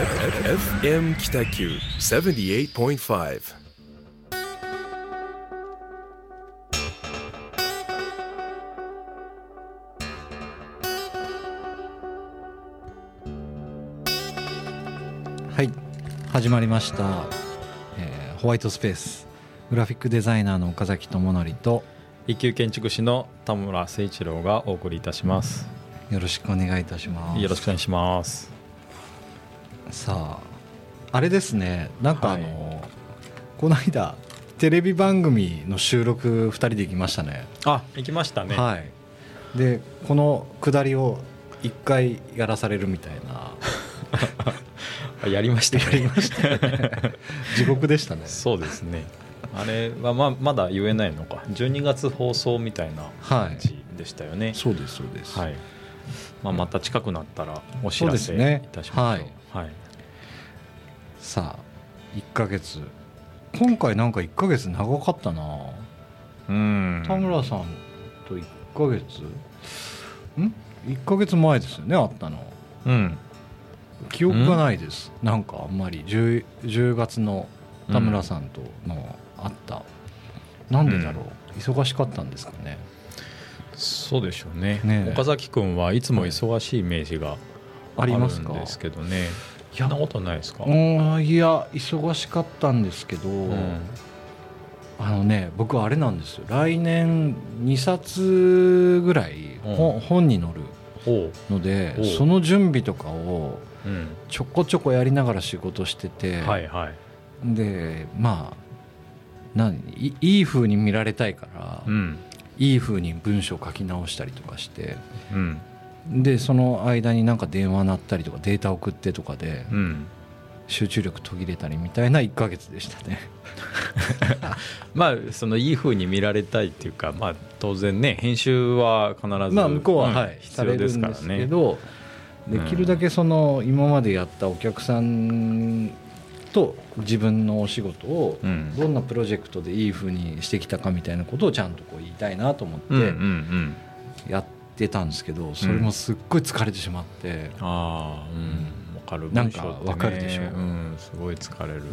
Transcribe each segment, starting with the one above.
FM 北九78.5はい始まりました、えーホワイトスペース。グラフィックデザイナーの岡崎智則と一級建築士の田村誠一郎がお送りいたします。よろしくお願いいたします。よろしくお願いします。さああれですねなんかあの、はいこの間テレビ番組の収録2人で行きましたねあ、行きましたね。はいでこの下りを1回やらされるみたいなあ やりました、ね。やりましたね地獄でしたねそうですね。あれはままだ言えないのか。12月放送みたいなはい感じでしたよね。そうですそうです、はい。まあまた近くなったらお知らせいたしましょう。はいはい。さあ1ヶ月。今回なんか1ヶ月長かったな。うん。田村さんと1ヶ月。ん？1ヶ月前ですよねあったの。うん。記憶がないです。なんかあんまり。10, 10月の田村さんとのあった、なんでだろう、忙しかったんですかね。そうでしょうね。ねえ。岡崎君はいつも忙しいイメージがあありますかですけどね。そんなことないですか。うんいや忙しかったんですけど、うんあのね僕あれなんですよ来年2冊ぐらい本,、本に載るほのでその準備とかをう。うん。ちょこちょこやりながら仕事してて、はいはい。でまあ何いいい風に見られたいから、うん。いい風に文章書き直したりとかしてうん。でその間になんか電話鳴ったりとかデータ送ってとかでうん。集中力途切れたりみたいな1ヶ月でしたね。まあそのいい風に見られたいっていうか、まあ、当然ね編集は必ず、まあ向こうは、んはい、必要ですからされるんですけね。どできるだけその今までやったお客さんと自分のお仕事をうんどんなプロジェクトでいい風にしてきたかみたいなことをちゃんとこう言いたいなと思ってん、やってたんですけどそれもすっごい疲れてしまって、ああうん。わかる。なんかわかるでしょう。ん、すごい疲れる、うん。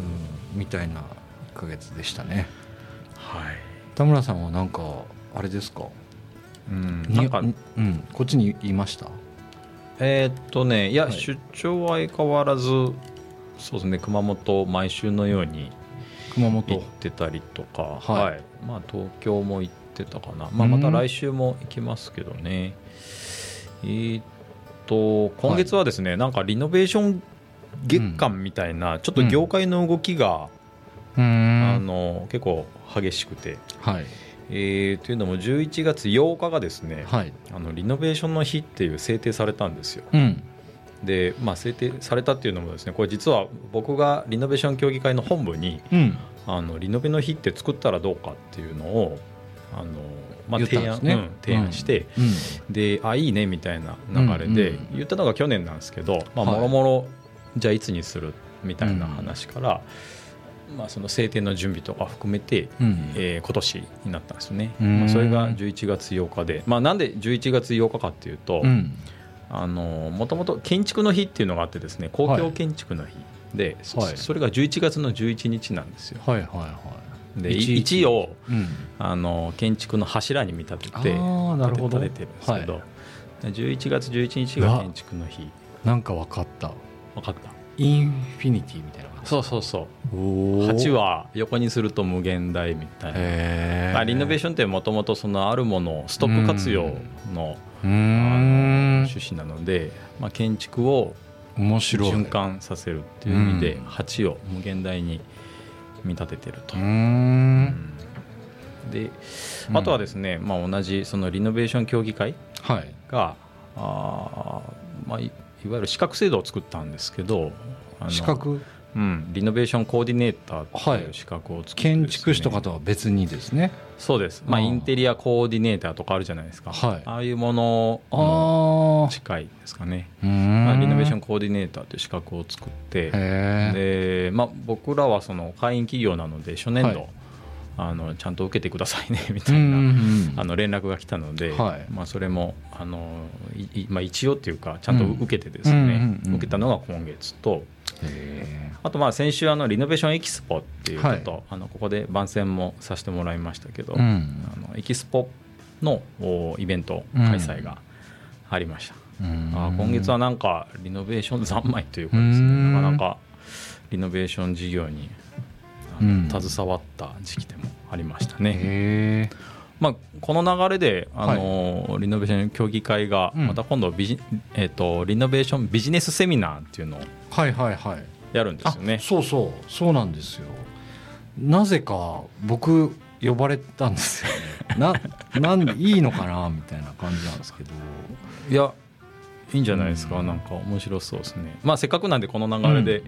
みたいな1ヶ月でしたね。はい、田村さんはなんかあれですか？うん、になんかうん、こっちにいました？えーっとねいや、はい。出張は相変わらずそうですね熊本毎週のように熊本。行ってたりとか、はい。まあ、東京も行ってたかな、まあ、また来週も行きますけどね、えーっと今月はですね、なんかリノベーション月間みたいな、ちょっと業界の動きが、うーん。あの結構激しくて、はい。えーというのも11月8日がですね、はい。あのリノベーションの日っていう制定されたんですよ。うん。で、まあ、制定されたっていうのもですねこれ実は僕がリノベーション協議会の本部にうん。あのリノベの日って作ったらどうかっていうのをあの、まあ、提案、ねうん。提案して、うん。であいいねみたいな流れで、言ったのが去年なんですけど、まあ、はい。もろもろじゃあいつにする？みたいな話から、まあ、その制定の準備とか含めて、うん。えー今年になったんですよね、うん。まあ、それが11月8日で、まあ、なんで11月8日かっていうと、もともと建築の日っていうのがあってですね公共建築の日で、そはい。それが11月の11日なんですよ。はいはいはいで11 1をうん。あの建築の柱に見立ててあーなるほど。立ててるんですけど、11月11日が建築の日。なんか分かった。分かった。インフィニティみたいな感じそうそうそう。お8は横にすると無限大みたいな、へまあ、リノベーションってもともとそのあるものをストック活用ののん。趣旨なので、まあ、建築を面白い。循環させるっていう意味でうん。8を無限大に見立ててると。でうん。あとはですね、まあ、同じそのリノベーション協議会はい。があー、まあ、いいわゆる資格制度を作ったんですけど資格？うん、リノベーションコーディネーターってはい。いう資格を作ってですね、建築士とかとは別にですね。そうです、まあ、インテリアコー。ディネーターとかあるじゃないですか、はい。ああいうものあのあ近いですかね、まあ、ん。リノベーションコーディネーターという資格を作って。で、まあ、僕らはその会員企業なので初年度、はいあのちゃんと受けてくださいね みたいな、あの連絡が来たので、はい。まあ、それもあのいいまあ、一応っていうかちゃんと受けてですね、うんうんうんうん。受けたのが今月とへあとまあ先週あのリノベーションエキスポっていうちょはいっと、あのここで番宣もさせてもらいましたけど、ーうん。あのエキスポのおイベント開催がありました、うん。あ今月はなんかリノベーション三昧というかですうん。ねなかなかリノベーション事業に携わった時期でもありましたね、へまあ、この流れで、あのリノベーション協議会がうん。また今度ビジ、えっとリノベーションビジネスセミナーっていうのをーはいはいはい。やるんですよね。あ。そうそう。そうなんですよ。なぜか僕呼ばれたんですよね。な なんでいいのかなみたいな感じなんですけど。いやいいんじゃないですか、うん。なんか面白そうですね。まあ、せっかくなんでこの流れで、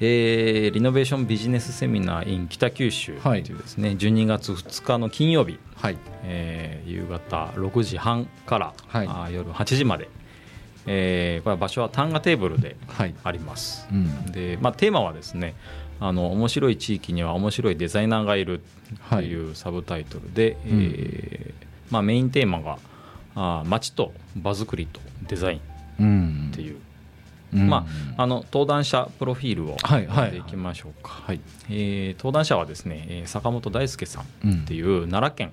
えーリノベーションビジネスセミナー in 北九州というですね、12月2日の金曜日、はい。えー夕方6時半から、はい。あー夜8時まで、えーこれは場所は単価テーブルではい。あります。うん。で、まあ、テーマはですねあの面白い地域には面白いデザイナーがいるというサブタイトルで、うん。えーまあ、メインテーマがあー街と場作りとデザインうんっていう、うんまあ、あの登壇者プロフィールをはいはい。きましょうか、はい。えー登壇者はですねえー坂本大輔さんうんっていう奈良県、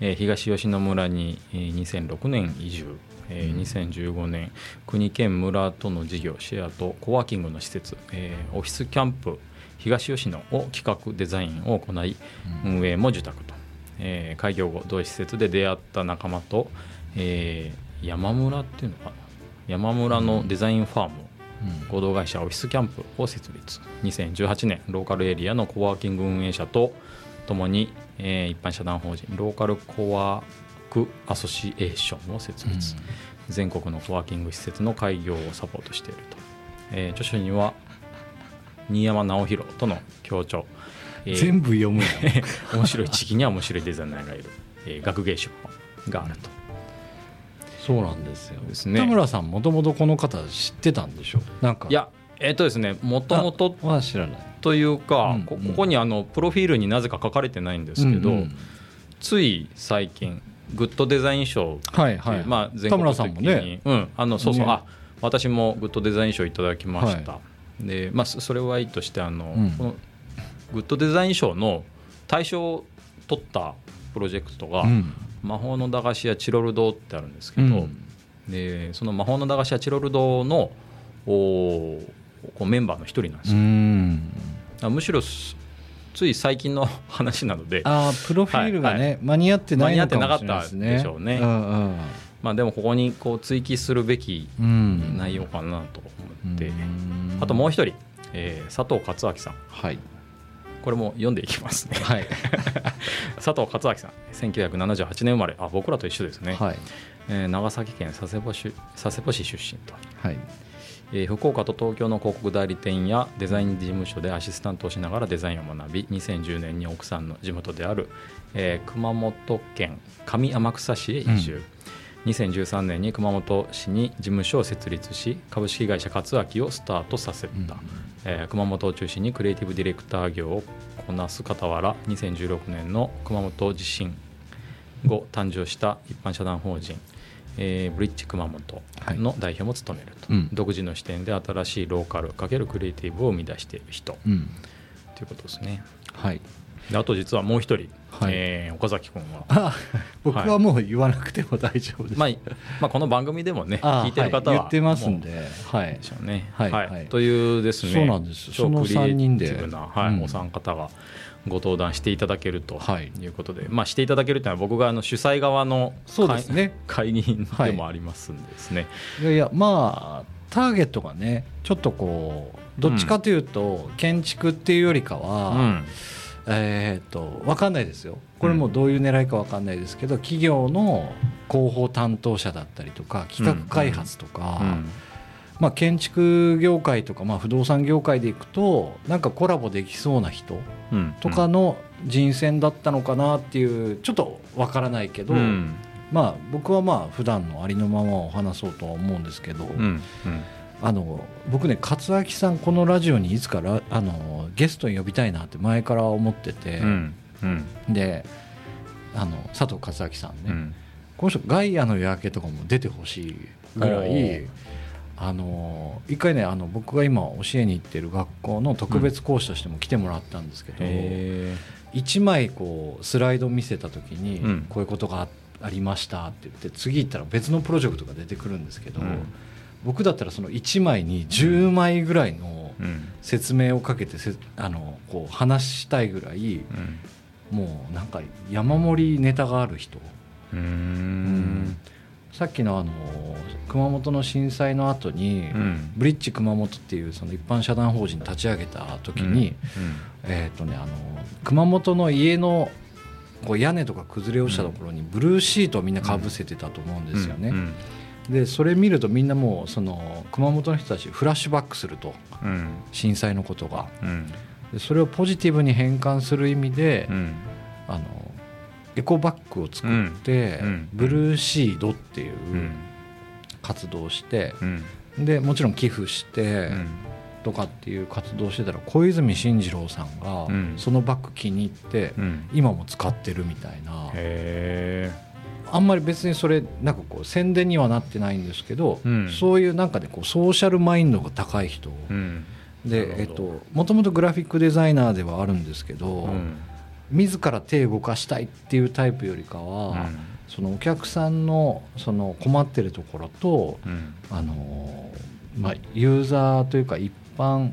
えー東吉野村にえー2006年移住、えーうん。2015年国県村との事業シェアとコワーキングの施設、えーオフィスキャンプ東吉野を企画デザインを行い運営も受託と、えー開業後同施設で出会った仲間と、えー山村っていうのかな？山村のデザインファーム、うん合同会社オフィスキャンプを設立。2018年ローカルエリアのコワーキング運営者とともに、えー一般社団法人ローカルコワークアソシエーションを設立、全国のコワーキング施設の開業をサポートしていると、えー著書には新山直弘との協調、えー全部読む 面白い地域には面白いデザイナーがいる、えー学芸書があるとそうなんですよ。ですね。田村さんもともとこの方知ってたんでしょなんか。いやえっ、とですねもともとは知らない。というか、うんこここにあのプロフィールになぜか書かれてないんですけど、うんうんつい最近グッドデザイン賞はいはい。まあ、全田村国的に。さんもね。うん、あのそうそう、ね。あ私もグッドデザイン賞いただきました、でまあ、そそれはいいとしてあの、うん。このグッドデザイン賞の大賞を取ったプロジェクトが、うん魔法の駄菓子屋チロル堂ってあるんですけど、うん。でその魔法の駄菓子屋チロル堂のおこうメンバーの一人なんですうよ、むしろすつい最近の話なのであープロフィールがね、はい間に合ってないのかもしれないですね。間に合ってなかったでしょうねうん。まあ、でもここにこう追記するべき内容かなと思って、うん。あともう一人、えー佐藤勝明さん。はいこれも読んでいきますね。はい。佐藤勝明さん1978年生まれ。あ僕らと一緒ですね、はい。えー長崎県佐世保市佐世保市出身と、はい。えー福岡と東京の広告代理店やデザイン事務所でアシスタントをしながらデザインを学び2010年に奥さんの地元である、えー熊本県上天草市へ移住、2013年に熊本市に事務所を設立し株式会社勝明をスタートさせた、えー熊本を中心にクリエイティブディレクター業をこなす傍ら2016年の熊本地震後誕生した一般社団法人、えーブリッジ熊本の代表も務めると、うん。独自の視点で新しいローカル×クリエイティブを生み出している人。うん。ということですね。はい。であと実はもう一人、はい。えー岡崎君は、あ 僕はもう言わなくても大丈夫です、まあ、まあこの番組でもねあ聞いてる方は、はい。言ってますんもではい。うでしょうね。はいはい。というですねそうなんです超そのクリエイティブ三人で。な、はいうん。お三方がご登壇していただけるとはい。いうことで、まあしていただけるというのは僕があの主催側のそうですね。会会議員でもありますんでですね、い。やいやまあターゲットがねちょっとこうどっちかというと、建築っていうよりかは、うんえーっと分かんないですよ。これもどういう狙いか分かんないですけど、企業の広報担当者だったりとか企画開発とか、うんまあ、建築業界とか、まあ、不動産業界でいくとなんかコラボできそうな人うんとかの人選だったのかなっていうちょっと分からないけど、うん。まあ僕はまあ普段のありのままを話そうとは思うんですけど、うんうんあの僕ね勝明さんこのラジオにいつからあのゲストに呼びたいなって前から思ってて、うんうん。であの佐藤勝明さんね、うん。この人ガイアの夜明けとかも出てほしいぐらおいー。あの一回ねあの僕が今教えに行ってる学校の特別講師としても来てもらったんですけど、へ1枚こうスライド見せた時に、うん。こういうことがあありましたって言って次行ったら別のプロジェクトが出てくるんですけど、うん僕だったらその1枚に10枚ぐらいの説明をかけてせあのこう話したいぐらいうんもうなんか山盛りネタがある人。うーん。さっきのあの熊本の震災の後に、うん。ブリッジ熊本っていうその一般社団法人立ち上げた時に、えーとね、あの熊本の家のこう屋根とか崩れ落ちたところにブルーシートをみんなかぶせてたと思うんですよね。うんでそれ見るとみんなもうその熊本の人たちフラッシュバックするとうん。震災のことが。うん。でそれをポジティブに変換する意味で、うん。あのエコバッグを作って、ブルーシードっていううん。活動をして、うん。でもちろん寄付してうん。とかっていう活動をしてたら小泉進次郎さんがうん。そのバッグ気に入ってうん。今も使ってるみたいな。へあんまり別にそれなんかこう宣伝にはなってないんですけどうん。そういうなんかでこうソーシャルマインドが高い人。えうん。でえっともともとグラフィックデザイナーではあるんですけどうん。自ら手動かしたいっていうタイプよりかはそのお客さんのその困ってるところとうん。あのまあ、ユーザーというか一般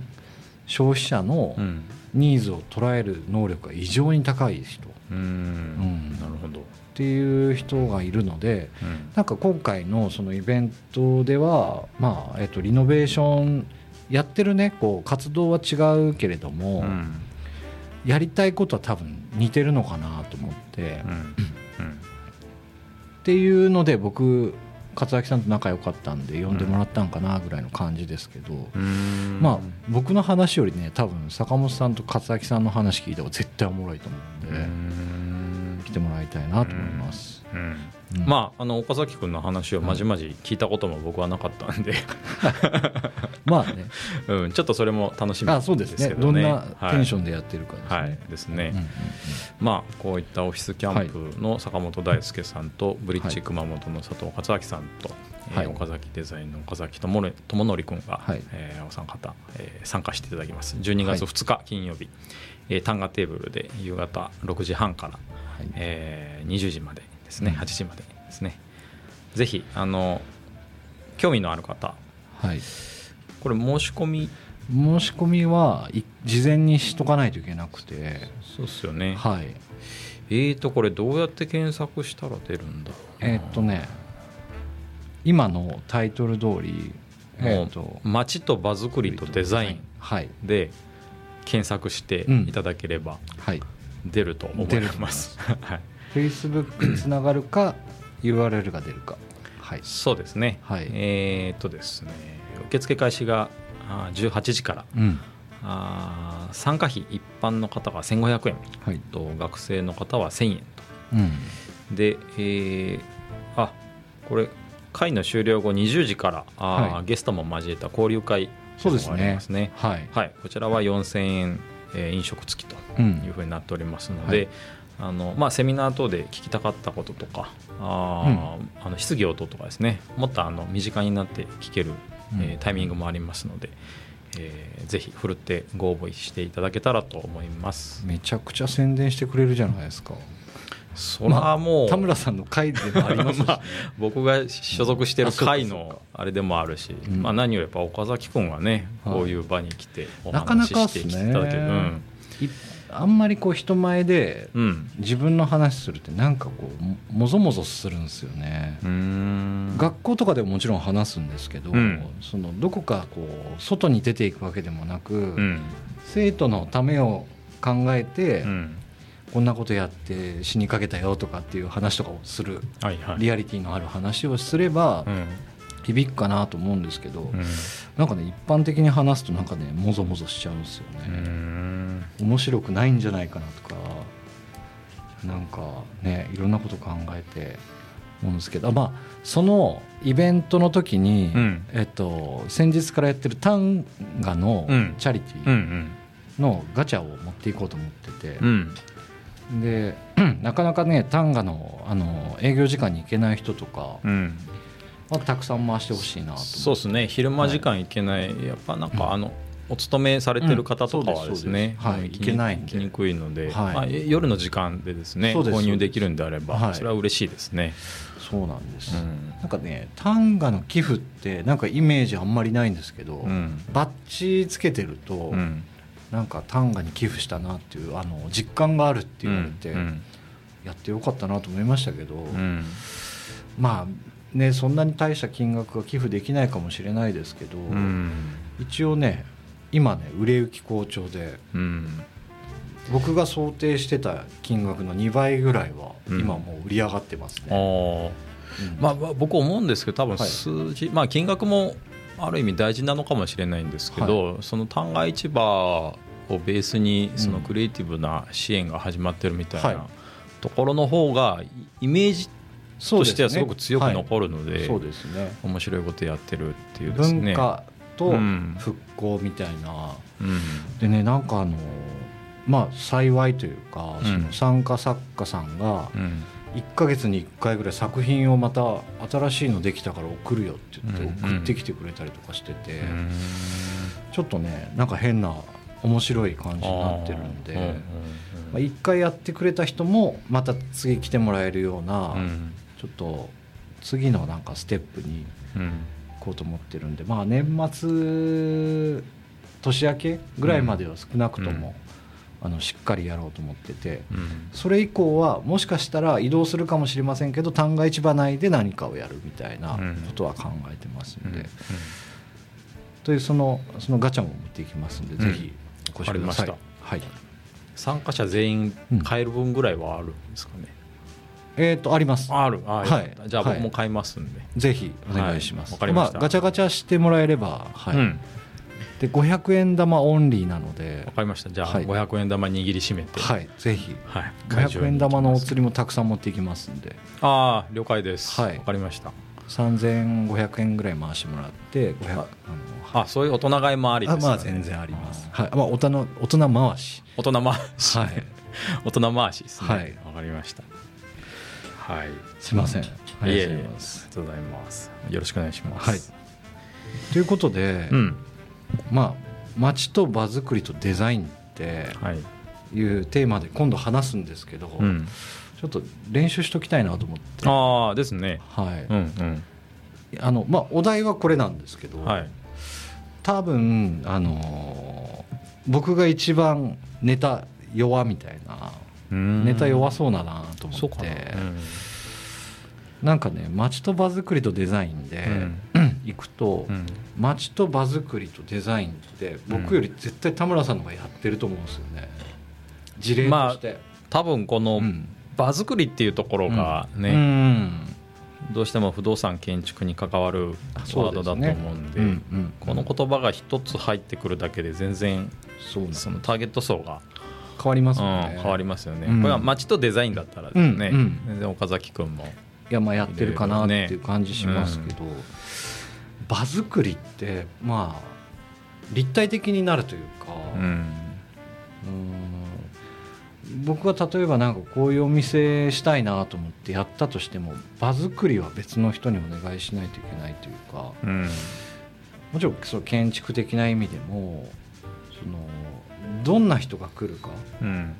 消費者のうん。ニーズを捉える能力が異常に高い人。っうん。ん。なるほどていう人がいるのでうん。なんか今回のそのイベントでは、まあえっと、リノベーションやってるねこう活動は違うけれども、うん。やりたいことは多分似てるのかなと思って、っうん。うん。ていうので僕勝明さんと仲良かったんで呼んでもらったんかなぐらいの感じですけど。うん。まあ僕の話よりね多分坂本さんと勝明さんの話聞いた方が絶対おもろいと思うんで、てもらいたいなと思います、まああの岡崎君の話をまじまじ聞いたことも僕はなかったんで、まあね。うん、ちょっとそれも楽しみあそうですね。けどね。どんなテンショョンでやってるかですね、はい、はいですね、まあこういったオフィスキャンプの坂本大輔さんとブリッジ熊本の佐藤克明さんと、はい。えー岡崎デザインの岡崎智智則君が、はい。えーお三方、えー参加していただきます。12月2日金曜日、えー単価テーブルで夕方6時半から、はい。えー20時までですね。うん。8時までですね。ぜひあの興味のある方。はい。これ申し込み。申し込みはい事前にしとかないといけなくて。そうっすよね。はい。えーとこれどうやって検索したら出るんだえーっとね今のタイトル通りもう街と場作りとデザインはい。で検索していただければ。はい出ると思いまます。す。はい、Facebook につながるか URL が出るか。はい。そうですね。はい。えーっとですね、受付開始があー18時から、うん。あー参加費一般の方が1500円。はい。と学生の方は1000円うん。と。で、えーあこれ会の終了後20時からあー、はい。ゲストも交えた交流会そうですね。ますね。はい。はい、こちらは4000円、えー飲食付きと。うんいうふうになっておりますので、はい。あのまあ、セミナー等で聞きたかったこととかあー、あの質疑応答とかですね。もっとあの身近になって聞ける、うん。えータイミングもありますので、えーぜひふるってご応募していただけたらと思います。めちゃくちゃ宣伝してくれるじゃないですか。それはもう、田村さんの会でもあります まあ僕が所属してる会の あれでもあるし、うん。まあ、何よりやっぱ岡崎君がねはい。こういう場に来ておなかな話ししてかっすねいただける。うん。いあんまりこう人前でうん。自分の話するってなんかこうももぞもぞするんですよね、学校とかでももちろん話すんですけど、うん。そのどこかこう外に出ていくわけでもなく、うん。生徒のためを考えて、うん。こんなことやって死にかけたよとかっていう話とかをするはいはい。リアリティのある話をすればうん。響くかなと思うんですけど、うん。なんかね一般的に話すとなんかねもぞもぞしちゃうんですようね、ん面白くないんじゃないかなとかなんかねいろんなこと考えて思うんですけどまあそのイベントの時に、うん。えっと、先日からやってる単価のうん。チャリティーうんのガチャを持っていこうと思ってて、うん。で なかなかね単価のあの営業時間に行けない人とかうん。はたくさん回してほしいなとそうですね。昼間時間行けない、やっぱなんかあの、お勤めされてる方とかはですね、うんはいあの行けないんにくいので、はい。まあ、夜の時間でですね購入できるんであれば、はい。それは嬉しいですね。そうなんです、うん。なんかね単価の寄付ってなんかイメージあんまりないんですけど、うん。バッジつけてると、うん。なんか単価に寄付したなっていうあの実感があるって言われて、うんやってよかったなと思いましたけど、うん。まあねそんなに大した金額が寄付できないかもしれないですけど、うん。一応ね今ね売れ行き好調でうん。僕が想定してた金額の2倍ぐらいはうん。今もう売り上がってますあね、ー。うん。まあ、まあ僕思うんですけど多分はい。数字、まあ、金額もある意味大事なのかもしれないんですけど、その旦過市場をベースにそのクリエイティブな支援が始まってるみたいはい。なところの方がイメージとしてはすごく強く残るのでそうですね。面白いことやってるっていうですね。文化とうん。復興みたいな、うん。でねなんかあのまあ幸いというか、うん。その参加作家さんがうん。1ヶ月に1回ぐらい作品をまた新しいのできたから送るよって言ってうん。送ってきてくれたりとかしてて、うん。ちょっとねなんか変な面白い感じになってるんで、まあ、1回やってくれた人もまた次来てもらえるような、うん。ちょっと次のなんかステップにこうと思ってるんでまあ年末年明けぐらいまでは少なくとも、あのしっかりやろうと思っててうん。それ以降はもしかしたら移動するかもしれませんけど旦過市場内で何かをやるみたいなことは考えてますんで、うん。というそのそのガチャも持っていきますんで、うん。ぜひお越しください。はい。参加者全員うん買える分ぐらいはあるんですかね、えー、とあります。ある。あはい。じゃあはい。僕も買いますんで、ぜひお願いします、はい。わかりました。あ、ガチャガチャしてもらえれば、はい。うん。で500円玉オンリーなので。わ、かりました。じゃあはい。500円玉握りしめて。はい、ぜひ。はい、会場500に円玉のお釣りもたくさん持っていきますんで。ああ了解です。はい。わかりました。3500円ぐらい回してもらって500あのあそういう大人買いもありですあまあ全然あります。はい。まあ大人大人回し。大人回し、はい。大人回しですね。わ、はい。かりましたはい。すいません。ありがとうございます。よろしくお願いします。はい。ということで、うん。まあ街と場作りとデザインってはい。いうテーマで今度話すんですけど、うん。ちょっと練習しときたいなと思って。ああですね。はい、うんあのまあお題はこれなんですけど、うんはい。多分あのー僕が一番ネタ弱みたいなネネタ弱そうだなと思って。な。んかね街と場作りとデザインで行くとうん。うん街と場作りとデザインって僕より絶対田村さんの方がやってると思うんですよね。事例として、多分このうん。場作りっていうところがうね、ん。どうしても不動産建築に関わるワードだと思うんでうんうんこの言葉が一つ入ってくるだけで全然そのターゲット層が、変わりますうんよね、変わりますよね、うん。これは街とデザインだったらですね、うんうん。全然岡崎君も。いやまあやってるかなっていう感じしますけど、場作りってまあ立体的になるというか、うん。うん僕は例えばなんかこういうお店したいなと思ってやったとしても場作りは別の人にお願いしないといけないというかうん。もちろんその建築的な意味でもそのどんな人が来るか。うん。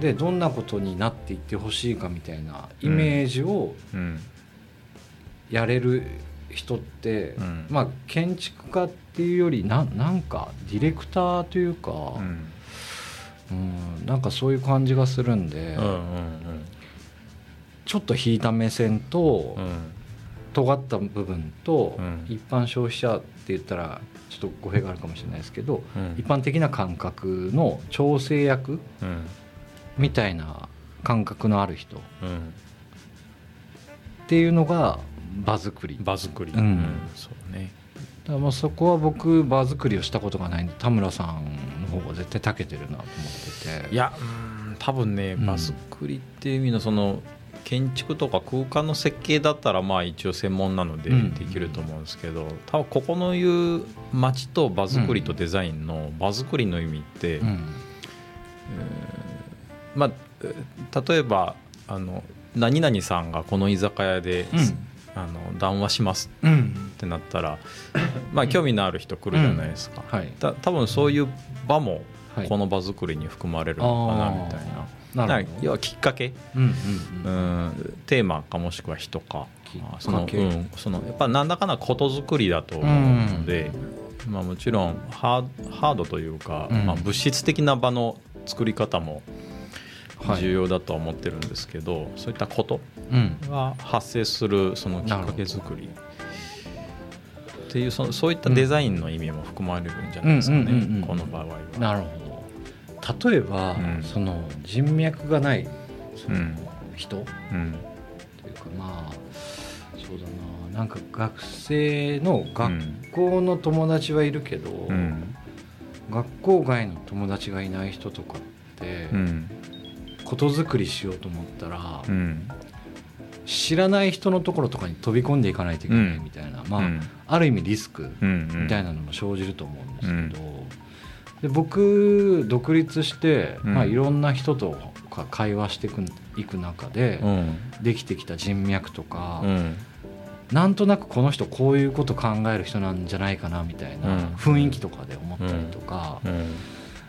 でどんなことになっていってほしいかみたいなイメージをうん。やれる人って、うん。まあ建築家っていうよりななんかディレクターというか、うん。うんなんかそういう感じがするんで、うんうん。ちょっと引いた目線と、うん。尖った部分と、うん。一般消費者って言ったらちょっと語弊があるかもしれないですけど、うん。一般的な感覚の調整役うん。みたいな感覚のある人っうん。ていうのが場作り。場作り、うん。そうね。だからまあそこは僕場作りをしたことがないんで田村さんの方が絶対長けてるなと思ってて。いやうん多分ねうん。場作りっていう意味のその建築とか空間の設計だったらまあ一応専門なのでうん。できると思うんですけど多分ここの言う街と場作りとデザインの場作りの意味って、うん。まあえ例えばあの何々さんがこの居酒屋で、あの談話しますうん。ってなったら、まあ興味のある人来るじゃないですか、はい。た多分そういう場もはい。この場作りに含まれるのかなみたいな。な要はきっかけ、うんうんううん。ん、テーマかもしくは人か。その,、うん、そのやっぱ何らかのことづくりだと思うので、まあ、もちろんハードというか、うん。まあ、物質的な場の作り方もはい。重要だとは思ってるんですけど、そういったことうん。が発生するそのきっかけ作り。っていうそのそういったデザインの意味も含まれるんじゃないですかうんうんうんうん。ねこの場合は。なるほど例えば、うん。その人脈がないそのうん。人、うん。というかまあそうだな。なんか学生の学校の友達はいるけど、うん。学校外の友達がいない人とかってうん。ことづくりしようと思ったら、うん。知らない人のところとかに飛び込んでいかないといけないうんみたいな、まあ、うん。ある意味リスクうん。みたいなのも生じると思うんですけど、で僕独立して、うん。まあ、いろんな人とか会話していくいく中で、うん。できてきた人脈とか、うん。なんとなくこの人こういうこと考える人なんじゃないかなみたいなうん。雰囲気とかで思ったりとか、うん。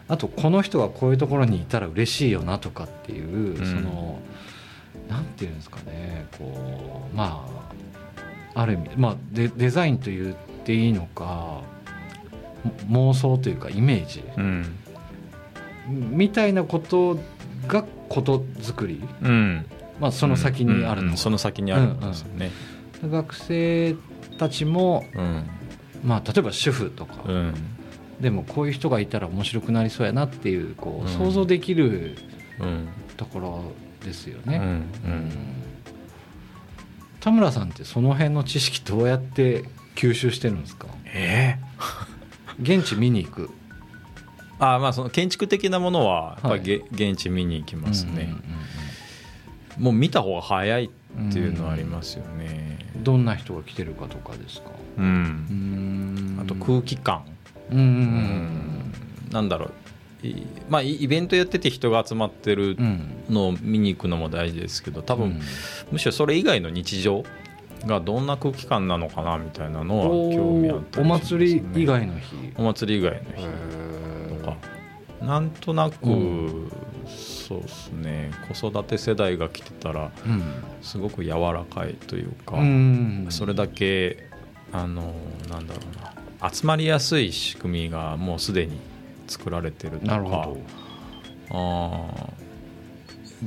あとこの人がこういうところにいたら嬉しいよなとかっていう、うん。そのなんていうんですかねこうまあある意味、まあ、デデザインと言っていいのかも妄想というかイメージ。うん。みたいなことがことづくり、うん。まあ、その先にあるのうん。うん。その先にあるんですよね。学生たちも、うん。まあ、例えば主婦とか、うん。でもこういう人がいたら面白くなりそうやなっていうこううん。想像できるうん。ところですよね。うん。うん。田村さんってその辺の知識どうやって吸収してるんですか？え現地見に行く。あまあその建築的なものはやっぱりげ、は現地見に行きますね、うんうんもう見た方が早いっていうのはありますよね。うんどんな人が来てるかとかですか？うん、うん。あと空気感、うんうんうんなんだろう。いまあイイベントやってて人が集まってるうんうんのを見に行くのも大事ですけど多分、うん。むしろそれ以外の日常がどんな空気感なのかなみたいなのは興味あったね、祭り以外の日。お祭り以外の日とか。なんとなく、うんそうですね。子育て世代が来てたらうんすごく柔らかいというか、うん。それだけあのなんだろうな。集まりやすい仕組みがもうすでに作られてるとか。あー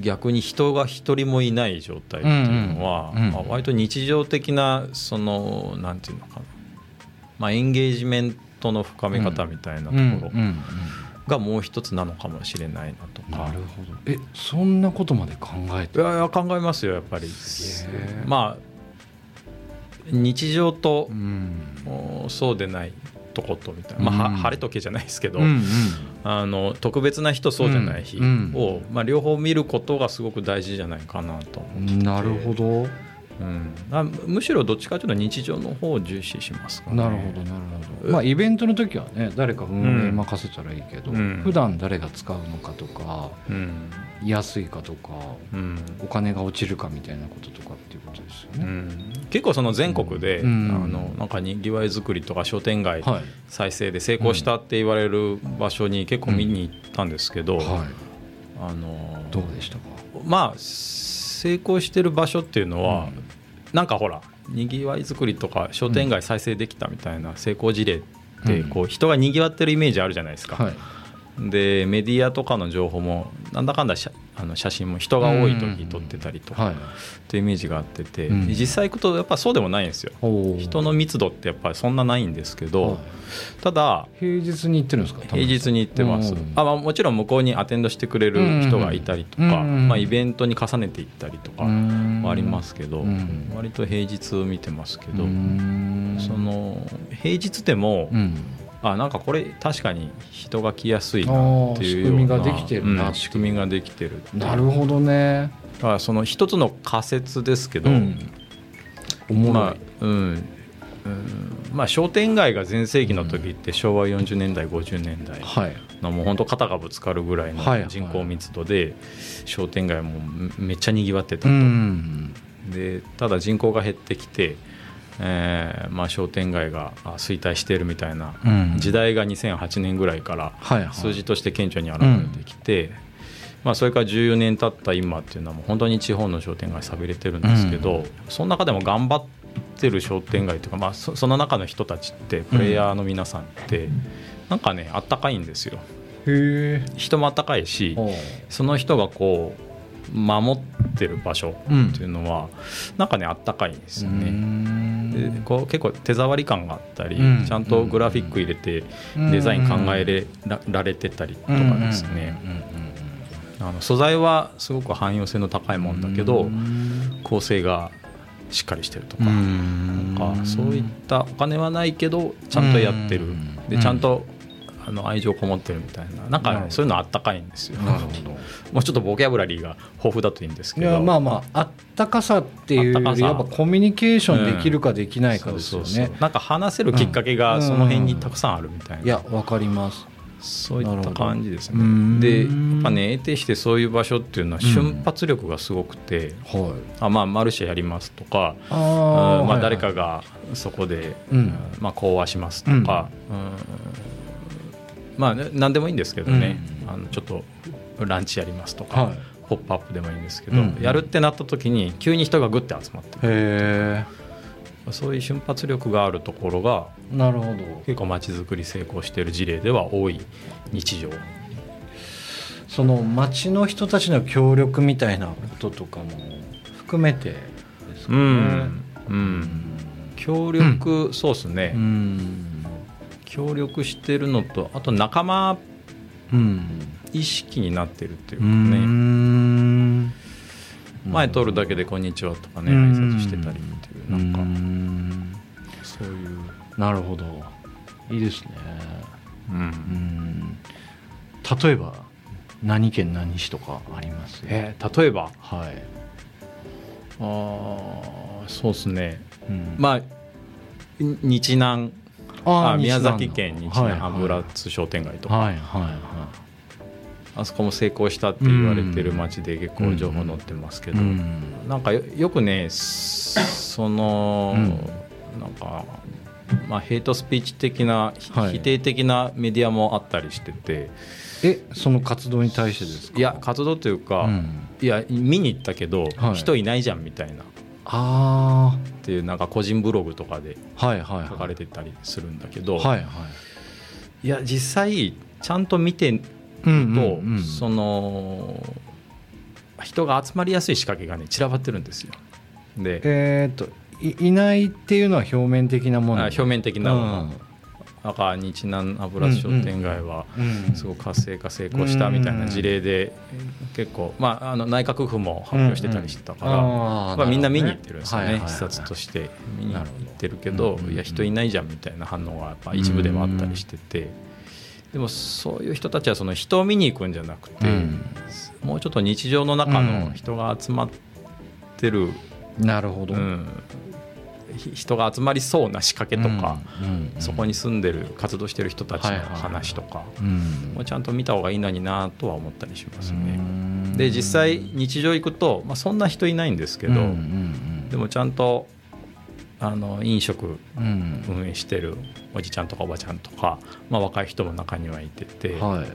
逆に人が一人もいない状態っていうのは、まあ、割と日常的なそのなんていうのかな、まあ、エンゲージメントの深め方みたいなところがもう一つなのかもしれないなとか。なるほど。えそんなことまで考えていやいや考えますよやっぱり。まあ日常とうん。おそうでないとことみたいな、まあ晴れ時計じゃないですけど、うんうん。あの特別な日とそうじゃない日を、うん。まあ、両方見ることがすごく大事じゃないかなと思ってて。なるほどうん、あむしろどっちかというと日常の方を重視しますかね。なるほどなるほど。まあイベントの時はね誰か運営任せたらいいけど、うん。普段誰が使うのかとかうん。安いかとかうん。お金が落ちるかみたいなこととかっていうことですよね、うん、結構その全国で、うん。あのなんかにぎわい作りとか商店街はい。再生で成功したって言われる場所に結構見に行ったんですけど、はい。あのどうでしたか？まあ成功してる場所っていうのは、うんなんかほらにぎわい作りとか商店街再生できたみたいな成功事例ってこう人がにぎわってるイメージあるじゃないですか。はいでメディアとかの情報もなんだかんだ写あの写真も人が多い時撮ってたりとかはい。っていうイメージがあってて、うん。実際行くとやっぱそうでもないんですよ。人の密度ってやっぱりそんなないんですけど、はい。ただ平日に行ってるんですか？平日に行ってます、うん。あまあ、もちろん向こうにアテンドしてくれる人がいたりとか、うん。まあ、イベントに重ねていったりとかうん。はありますけど、うん。割と平日見てますけど、うん。その平日でも、うんあなんかこれ確かに人が来やすいなっていう仕組みができてるなう。ん仕組みができてるなるほどね。だからその一つの仮説ですけど、うん。まあうん、うん。まあ、商店街が全盛期の時って昭和40年代50年代はい。のもう本当肩がぶつかるぐらいの人口密度で商店街もめっちゃにぎわってたうと、ん。でただ人口が減ってきて、えーまあ、商店街があ衰退しているみたいなうん。時代が2008年ぐらいから数字として顕著に現れてきて、まあ、それから14年経った今っていうのはもう本当に地方の商店街寂れてるんですけど、うん。その中でも頑張ってる商店街というか、まあ、そその中の人たちってプレイヤーの皆さんって、なんかねあったかいんですよ。人もあったかいしその人がこう守ってる場所っていうのは、なんかねあったかいんですよね。でこう結構手触り感があったり、うん。ちゃんとグラフィック入れてデザイン考えれらられてたりとかですね、あの素材はすごく汎用性の高いもんだけど構成がしっかりしてるとか,、なんかそういったお金はないけどちゃんとやってる、うん。でちゃんとあの愛情こもってるみたいな。なんかそういうのあったかいんですよ。なるほど。もうちょっとボキャブラリーが豊富だといいんですけど。いやまあまああったかさっていうよりやっぱコミュニケーションできるかできないかですよね。そうそうそう。なんか話せるきっかけがその辺にたくさんあるみたいな、いやわかります。そういった感じですね。でやうん。っぱね得てしてそういう場所っていうのは瞬発力がすごくて、はい。あまあマルシェやりますとかあうんまあ、誰かがそこで、うん。まあ、講話しますとか、うんまあね何でもいいんですけどね、あのちょっとランチやりますとか、はい。ポップアップでもいいんですけど、うん。やるってなった時に急に人がグッて集まってへそういう瞬発力があるところがえなるほど。結構街づくり成功している事例では多い日常。その町の人たちの協力みたいなこととかも含めてですかうねん、うん、協力、そうですね、うん協力してるのとあと仲間うん。意識になってるっていううかね、ん。前通るだけで「こんにちは」とかねうん。挨拶してたりっていうなんか。うん。そういう、なるほど。いいですね。うん。うん。例えば何県何市とかあります？えー例えば？はい、あーそうですね。うん。まあに日南あ宮崎県日はい南油津商店街とか、はいはいはあそこも成功したって言われてる街で結構情報載ってますけど、いうん。なんかよよくねその、うん。なんか、まあ、ヘイトスピーチ的な、ひはい。否定的なメディアもあったりしてて。えその活動に対してですか？いや活動というか、うん。いや見に行ったけど、はい。人いないじゃんみたいなっあていうなんか個人ブログとかで書かれてたりするんだけど、はいはい。いや実際ちゃんと見てると、うんうんうん。その人が集まりやすい仕掛けがね散らばってるんですよ。でえーっといいないっていうのは表面的なもの。あ表面的なもの、なんか日南油津商店街はうんすごく活性化成功したみたいな事例で結構、まあ、あの内閣府も発表してたりしてたから、まあ、みんな見に行ってるんですよね視察として見に行ってるけどいや人いないじゃんみたいな反応がやっぱ一部ではあったりしててでもそういう人たちはその人を見に行くんじゃなくて、うん。もうちょっと日常の中の人が集まってる、なるほど、うん。ひ人が集まりそうな仕掛けとか、そこに住んでる活動してる人たちの話とかうん。もうちゃんと見た方がいいのになとは思ったりしますうね。ん。で実際日常行くと、まあ、そんな人いないんですけど、でもちゃんとあの飲食うん。運営してるおじちゃんとかおばちゃんとか、まあ、若い人も中にはいてて、はい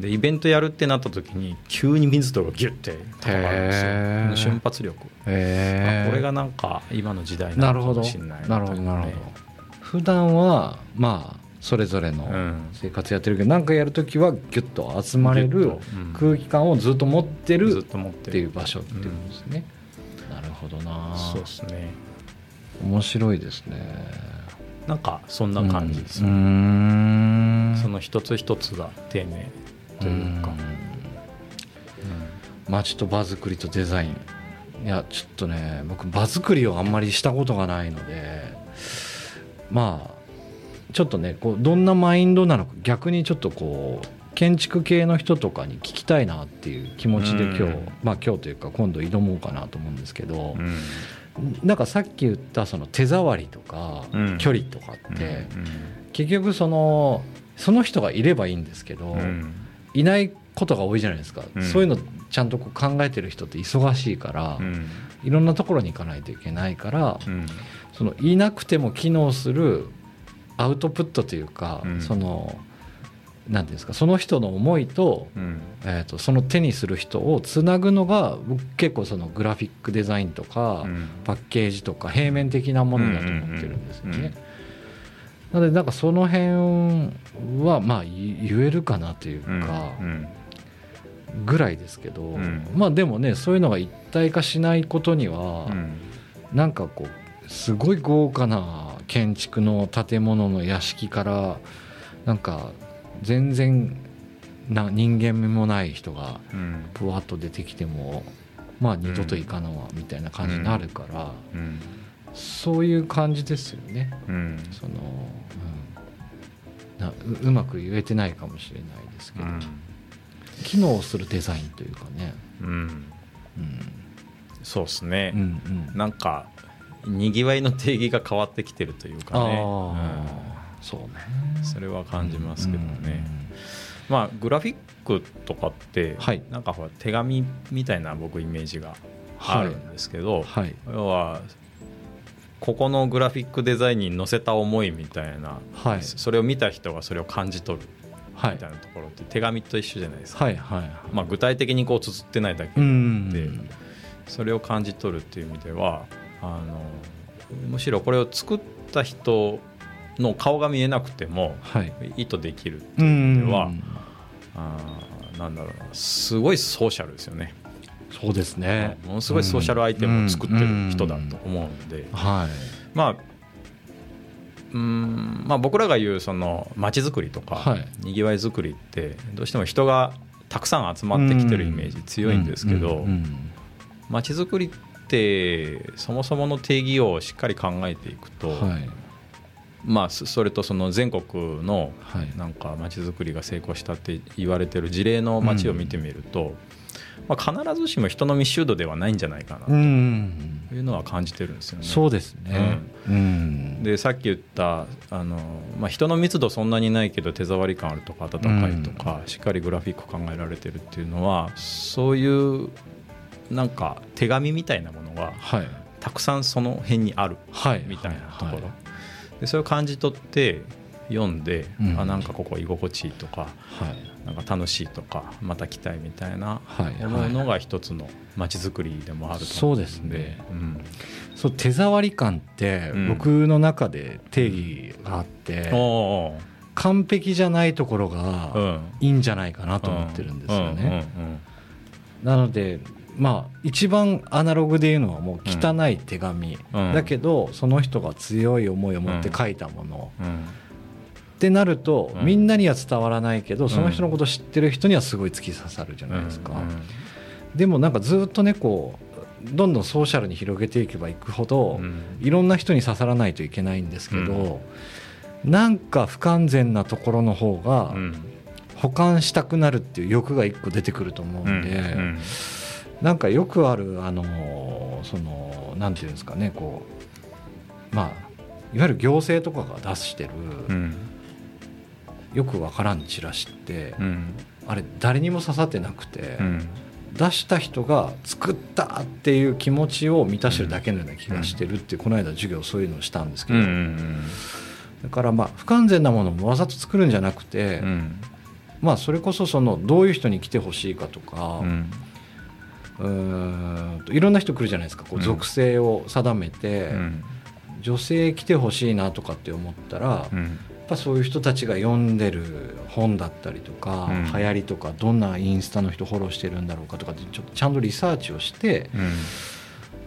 でイベントやるってなった時に急に密度がギュッて高まるんですよ。瞬発力、へえあこれがなんか今の時代なのかなるほどもしれない。なるほど。なるほど普段はまあそれぞれのうん。生活やってるけど何かやるときはギュッと集まれる空気感をずっと持ってるっていう場所っていうことですね、なるほどな。そうですね。面白いですね。なんかそんな感じですね、ん。その一つ一つが丁寧というか、街と場作りとデザイン。いやちょっとね僕場作りをあんまりしたことがないのでまあちょっとねこうどんなマインドなのか逆にちょっとこう建築系の人とかに聞きたいなっていう気持ちで今日、うんまあ今日というか今度挑もうかなと思うんですけど、うん。なんかさっき言ったその手触りとかうん。距離とかってうん。結局そのその人がいればいいんですけどうんいないことが多いじゃないですか。うん。そういうのちゃんとこう考えてる人って忙しいからうん。いろんなところに行かないといけないからうん。そのいなくても機能するアウトプットというかうん。そのなんていうんですかその人の思いと,、うん。えー、とその手にする人をつなぐのが僕結構そのグラフィックデザインとか、うん。パッケージとか平面的なものだと思ってるんですよね。なのでなんかその辺はまあ言言えるかなといううんかうんぐらいですけど、ん。まあでもねそういうのが一体化しないことにはうん。なんかこうすごい豪華な建築の建物の屋敷からなんか全然な人間味もない人がうん。ぷわっと出てきてもまあ二度といかんわみたいな感じになるから、うんそういう感じですよね。うん。その、うん、なううまく言えてないかもしれないですけど、機能するデザインというかね、うん。うん。そうですね。うんうん、なんかにぎわいの定義が変わってきてるというかね。そうねうんそれは感じますけどね、まあグラフィックとかって、はい。なんかほら手紙みたいな僕イメージがあるんですけど、はい。要はここのグラフィックデザインに載せた思いみたいな、はい。それを見た人がそれを感じ取るはいみたいなところって手紙と一緒じゃないですか、はいはいまあ、具体的にこう綴ってないだけで、うん。それを感じ取るっていう意味ではあのむしろこれを作った人の顔が見えなくてもはい。意図できるう意味んではあーなんだろうなすごいソーシャルですよね、そうですね。ものすごいソーシャルアイテムを作ってる人だと思うんで、はい。まあうんまあ、僕らが言うその街づくりとか、はい。にぎわいづくりってどうしても人がたくさん集まってきてるイメージ強いんですけど街づくりってそもそもの定義をしっかり考えていくと、まあ、そそれとその全国のはい。なんか街づくりが成功したって言われてる事例の街を見てみると、まあ、必ずしも人の密集度ではないんじゃないかなうん。というのは感じてるんですよね。そうですね。うん。でさっき言ったあの、まあ、人の密度そんなにないけど手触り感あるとか温かいとか、しっかりグラフィック考えられてるっていうのはそういうなんか手紙みたいなものがはい。たくさんその辺にあるはい。みたいなところ、はいでそれを感じ取って読んで、うん。あなんかここ居心地いいとかはい。なんか楽しいとかまた来たいみたいなはい。思うのが一つの街づくりでもあると思うんで。そうですね。うん。そう手触り感ってうん。僕の中で定義があって、おー完璧じゃないところうがん。いいんじゃないかなと思ってるんですよね。うんうんうんなのでまあ一番アナログで言うのはもう汚い手紙、うん。だけどその人が強い思いを持って書いたもの、うん。ってなると、うん。みんなには伝わらないけどその人のことを知ってる人にはすごい突き刺さるじゃないですか。でもなんかずっとねこうどんどんソーシャルに広げていけばいくほど、うん。いろんな人に刺さらないといけないんですけど、なんか不完全なところの方がうん。保管したくなるっていう欲が一個出てくると思うんで、うんなんかよくあるあのそのなんていうんですかねこうまあいわゆる行政とかが出してる、うん。よくわからんチラシって、うん。あれ誰にも刺さってなくて、うん。出した人が作ったっていう気持ちを満たしてるだけのような気がしてるってこの間授業そういうのをしたんですけど、だからまあ不完全なものもわざと作るんじゃなくて、うんまあそれこそそのどういう人に来てほしいかとか、うんといろんな人来るじゃないですか。こううん。属性を定めて、うん。女性来てほしいなとかって思ったら、やっうんぱそういう人たちが読んでる本だったりとか、うん。流行りとかどんなインスタの人フォローしてるんだろうかとかってちょっとちゃんとリサーチをしてうん。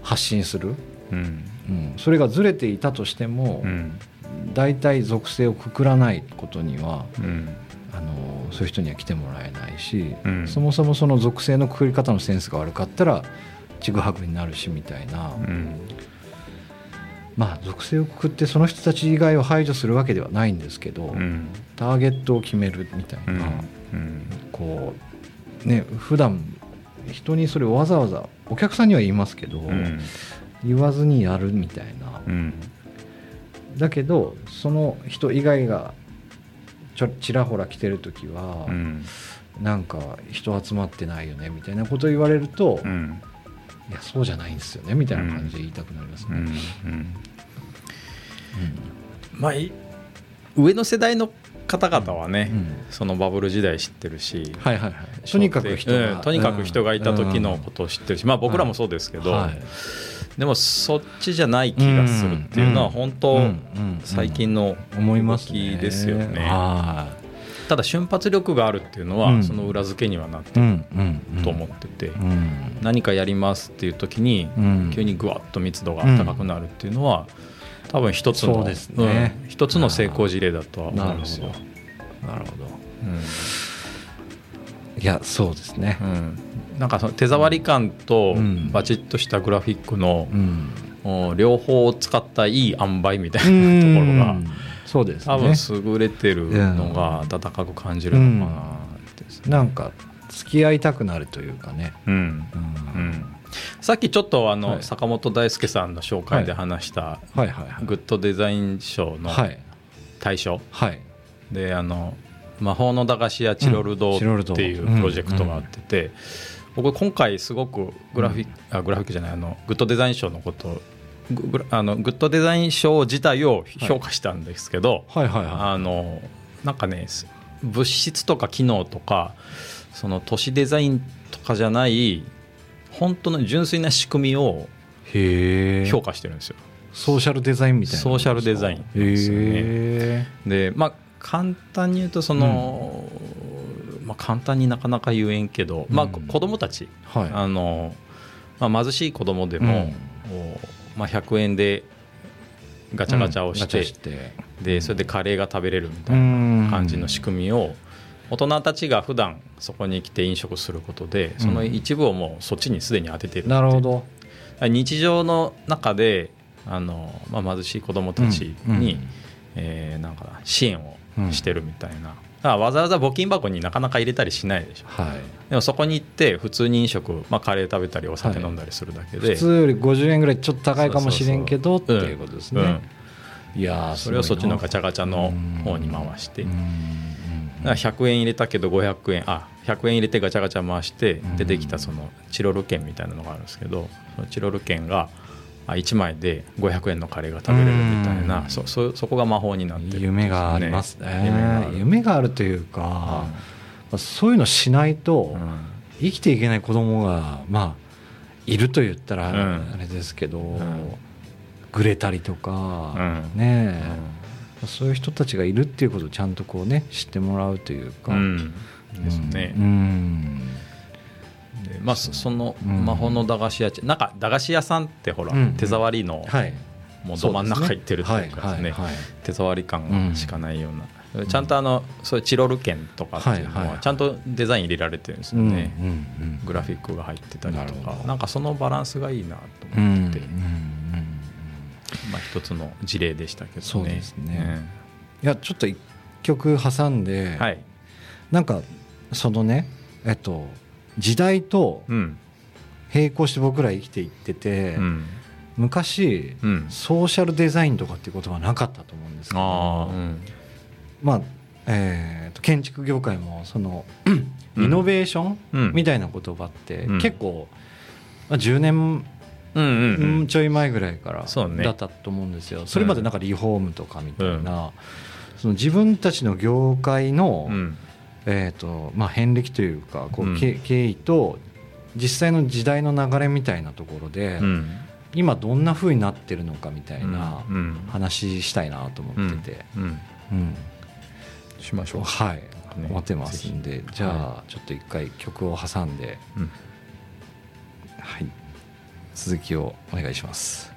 発信する、うん。うん、それがずれていたとしても、うん。大体属性をくくらないことにはうんあのそういう人には来てもらえないし、うん。そもそもその属性のくくり方のセンスが悪かったらちぐはぐになるしみたいな、うん。まあ属性をくくってその人たち以外を排除するわけではないんですけど、うん。ターゲットを決めるみたいうん。な、うん。こうね普段人にそれをわざわざお客さんには言いますけど、うん。言わずにやるみたいな、うん。だけどその人以外がちょちらほら来てる時は、うん。なんか人集まってないよねみたいなこと言われると、いうん。やそうじゃないんですよねみたいな感じで言いたくなりますね。ま上の世代の方々はね、うん。そのバブル時代知ってるし、はいはいはい、とにかく人が、うん。とにかく人がいた時のことを知ってるし、まあ僕らもそうですけど、はいでもそっちじゃない気がするっていうのは本当、最近の思いますね。動きですよねはただ瞬発力があるっていうのは、うん。その裏付けにはなってると思ってて、うん。何かやりますっていう時に、うん。急にぐわっと密度が高くなるっていうのは、多分一つのね。うん一つの成功事例だとは思うんですよ。なるほど。うんいやそうですね。うん。なんかその手触り感とうん。バチッとしたグラフィックのうん。お両方を使ったいい塩梅みたいなところがうん。そうです多ね分優れてるのが温かく感じるのかなねなんか付き合いたくなるというかね、うん。うん。うん。さっきちょっとあの、はい。坂本大輔さんの紹介で話した、はいはいはい。グッドデザイン賞のはい。大賞、はい。であの魔法の駄菓子屋チロル堂うんチロル堂。っていうプロジェクトがあってて、僕今回すごくグラフィック、あグラフィックじゃないあのグッドデザイン賞のことをグあのグッドデザイン賞自体を評価したんですけど、はいはいはあのなんかね物質とか機能とかその都市デザインとかじゃない本当の純粋な仕組みを評価してるんですよ。ソーシャルデザインみたいなソーシャルデザインへですよね。まあ簡単に言うとその、まあ、簡単になかなか言えんけど、まあ、子供たち、はい。あのまあ、貧しい子供でも、おまあ、100円でガチャガチャをして,、して。でそれでカレーが食べれるみたいな感じの仕組組みを大人たちが普段そこに来て飲食することでその一部をもうそっちにすでに当ててるなるほど日常の中であの、まあ、貧しい子どもたちに、う。んうんえーなんかな支援をしてるみたいな、わざわざ募金箱になかなか入れたりしないでしょ。はい。でもそこに行って普通に飲食、まあ、カレー食べたりお酒飲んだりするだけで、普通より50円ぐらいちょっと高いかもしれんけどっていうことですうん。ねいやーそれをそっちのガチャガチャの方に回してだから100円入れたけど500円あ100円入れてガチャガチャ回してん。出てきたそのチロル券みたいなのがあるんですけどそのチロル券があ1枚で500円のカレーが食べれるみたいな。うん。そそそこが魔法になってるんですよ夢がありますね。夢がある。というか、まあそういうのしないとうん。生きていけない子供がまあいると言ったらうん。あれですけど、ん。グレたりとか、うん。ねえ、そういう人たちがいるっていうことをちゃんとこうね知ってもらうというか、うん。ですね。うんまあそそのうん。魔法の駄菓子屋なんか駄菓子屋さんってほらうん。手触りのはい。もうど真ん中行ってるっていうかですね。手触り感しかないような、ちゃんとあのそういうチロル券とかっていうのはちゃんとデザイン入れられてるんですようんね、うんうん。グラフィックが入ってたりとか。なんかそのバランスがいいなとうんうん思ってて、うん。まあ、一つの事例でしたけどね。そうですね。いやちょっと一曲挟んで、うんはい、なんかそのねえっと時代とうん。並行して僕ら生きていってて、うん。昔うん、ソーシャルデザインとかっていう言葉なかったと思うんですけどあまあえーと建築業界もそのうん。イノベーションうん。みたいな言葉ってうん。結構、まあ、10年うんうんうん。ちょい前ぐらいからだったと思うんですよ。それまでなんかリフォームとかみたいな、その自分たちの業界の、うんえーとまあ、遍歴というかこう、うん。経経緯と実際の時代の流れみたいなところで、うん。今どんな風になってるのかみたいなうん。話したいなと思ってて、うん。うん。しましょう。はい、ね思ってますんでじゃあちょっと一回曲を挟んで、うん。はい、続きをお願いします。